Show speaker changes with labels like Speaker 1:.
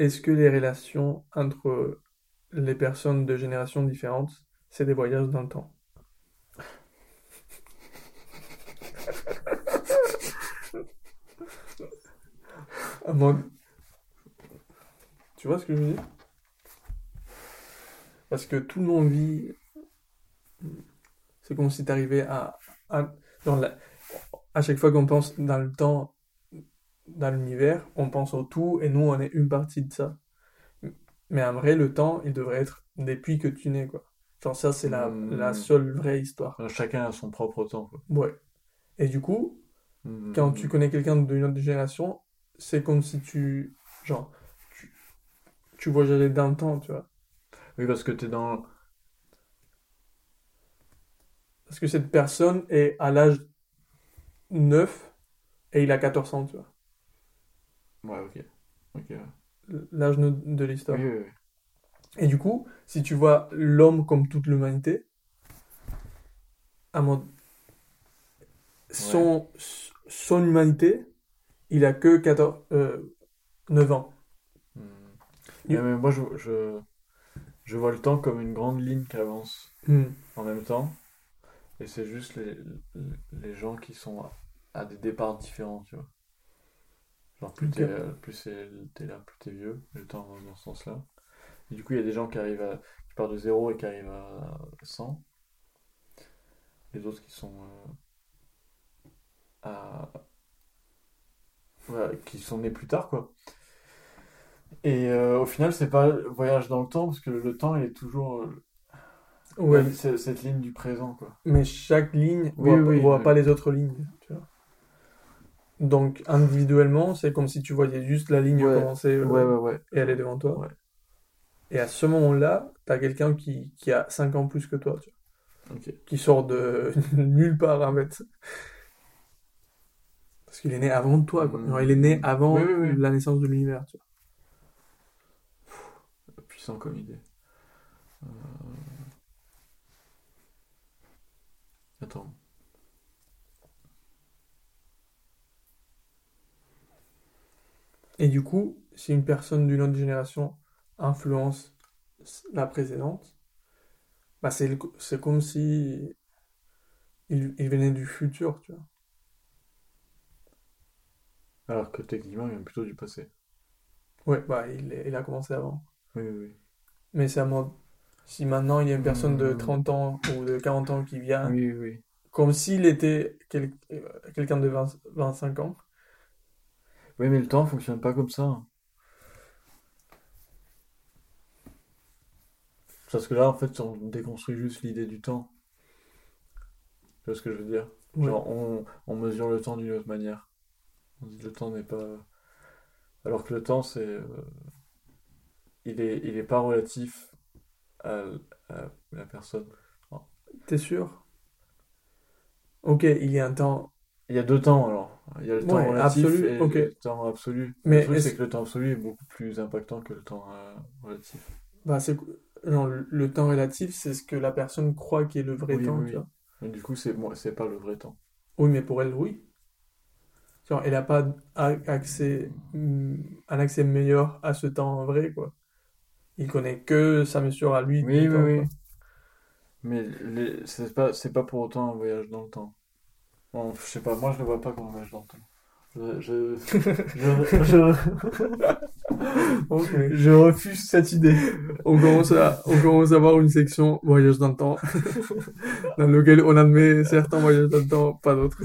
Speaker 1: est-ce que les relations entre les personnes de générations différentes, c'est des voyages dans le temps? Mon- Tu vois ce que je veux dire? Parce que tout le monde vit. C'est comme si t'arrivais à, à, à chaque fois qu'on pense dans le temps, dans l'univers, on pense au tout et nous on est une partie de ça. Mais en vrai, le temps, il devrait être depuis que tu nais, quoi. Genre ça, c'est la, la
Speaker 2: Hmm.
Speaker 1: seule vraie histoire.
Speaker 2: Euh, Chacun a son propre temps, quoi.
Speaker 1: Ouais. Et du coup,
Speaker 2: Hmm.
Speaker 1: quand tu connais quelqu'un d'une autre génération, c'est comme si tu, genre, tu, tu voyageais dans le temps, tu vois.
Speaker 2: Oui, parce que t'es dans...
Speaker 1: Parce que cette personne est à l'âge 9 et il a 14 ans, tu vois.
Speaker 2: Ouais, ok. Ok, ouais.
Speaker 1: L'âge de l'histoire.
Speaker 2: Oui, oui, oui.
Speaker 1: Et du coup, si tu vois l'homme comme toute l'humanité, à mon... son, son humanité, il a que 14, euh, 9 ans.
Speaker 2: Hmm. Mais moi, je, je, je vois le temps comme une grande ligne qui avance
Speaker 1: Hmm.
Speaker 2: en même temps. Et c'est juste les, les gens qui sont à, à des départs différents, tu vois. Genre, plus t'es euh, t'es là, plus t'es vieux. Le temps avance dans ce sens-là. Et du coup, il y a des gens qui arrivent à, qui partent de zéro et qui arrivent à 100. Les autres qui sont euh, à... ouais, qui sont nés plus tard, quoi. Et euh, au final, c'est pas le voyage dans le temps, parce que le temps, il est toujours...
Speaker 1: Ouais,
Speaker 2: cette ligne du présent, quoi.
Speaker 1: mais chaque ligne
Speaker 2: Oui,
Speaker 1: voit,
Speaker 2: oui,
Speaker 1: voit
Speaker 2: oui.
Speaker 1: pas les autres lignes, tu vois. Donc, individuellement, c'est comme si tu voyais juste la ligne
Speaker 2: Ouais.
Speaker 1: commencer euh,
Speaker 2: Ouais, ouais,
Speaker 1: et elle est devant toi. Et à ce moment-là, t'as quelqu'un qui, qui a 5 ans plus que toi, tu vois. Qui sort de nulle part en fait. Parce qu'il est né avant toi, quoi.
Speaker 2: Mm.
Speaker 1: Genre, il est né avant
Speaker 2: Oui, oui, oui.
Speaker 1: la naissance de l'univers, tu vois.
Speaker 2: Puissant comme idée. Euh, Attends.
Speaker 1: Et du coup, si une personne d'une autre génération influence la précédente, bah c'est c'est comme si il, il venait du futur, tu vois.
Speaker 2: Alors que techniquement, il vient plutôt du passé.
Speaker 1: Ouais, bah il, il a commencé avant.
Speaker 2: Oui, oui, oui.
Speaker 1: Mais c'est à moi. Si maintenant il y a une personne de
Speaker 2: Mm.
Speaker 1: 30 ans ou de 40 ans qui vient,
Speaker 2: Oui, oui, oui.
Speaker 1: comme s'il était quel- euh, quelqu'un de 20 25 ans,
Speaker 2: Oui, mais le temps fonctionne pas comme ça. Parce que là, en fait, on déconstruit juste l'idée du temps. Tu vois ce que je veux dire?
Speaker 1: Ouais.
Speaker 2: Genre, on, on mesure le temps d'une autre manière. On dit le temps n'est pas... Alors que le temps, c'est... euh, il est, il est pas relatif à, à la personne.
Speaker 1: T'es sûr? Ok, il y a un temps.
Speaker 2: Il y a deux temps, alors. Il y a le temps
Speaker 1: Ouais,
Speaker 2: relatif
Speaker 1: absolu,
Speaker 2: et le temps absolu.
Speaker 1: Mais
Speaker 2: Le truc, c'est que le temps absolu est beaucoup plus impactant que le temps euh, relatif.
Speaker 1: Bah, c'est... genre, le, temps relatif, c'est ce que la personne croit qui est le vrai
Speaker 2: Oui,
Speaker 1: temps,
Speaker 2: oui,
Speaker 1: tu vois.
Speaker 2: Mais du coup, c'est moi, c'est pas le vrai temps.
Speaker 1: Oui, mais pour elle, oui. Genre, elle n'a pas accès, mm, un accès meilleur à ce temps vrai, quoi. Il connaît que sa mesure à lui
Speaker 2: Oui,
Speaker 1: du
Speaker 2: oui,
Speaker 1: temps,
Speaker 2: oui.
Speaker 1: quoi.
Speaker 2: Mais les- c'est pas, c'est pas pour autant un voyage dans le temps. Bon, je sais pas, moi je le vois pas comme un voyage dans le temps. Je, je, je, je, je refuse cette idée.
Speaker 1: On commence à, on commence à avoir une section voyage dans le temps, dans lequel on admet certains voyages dans le temps, pas d'autres.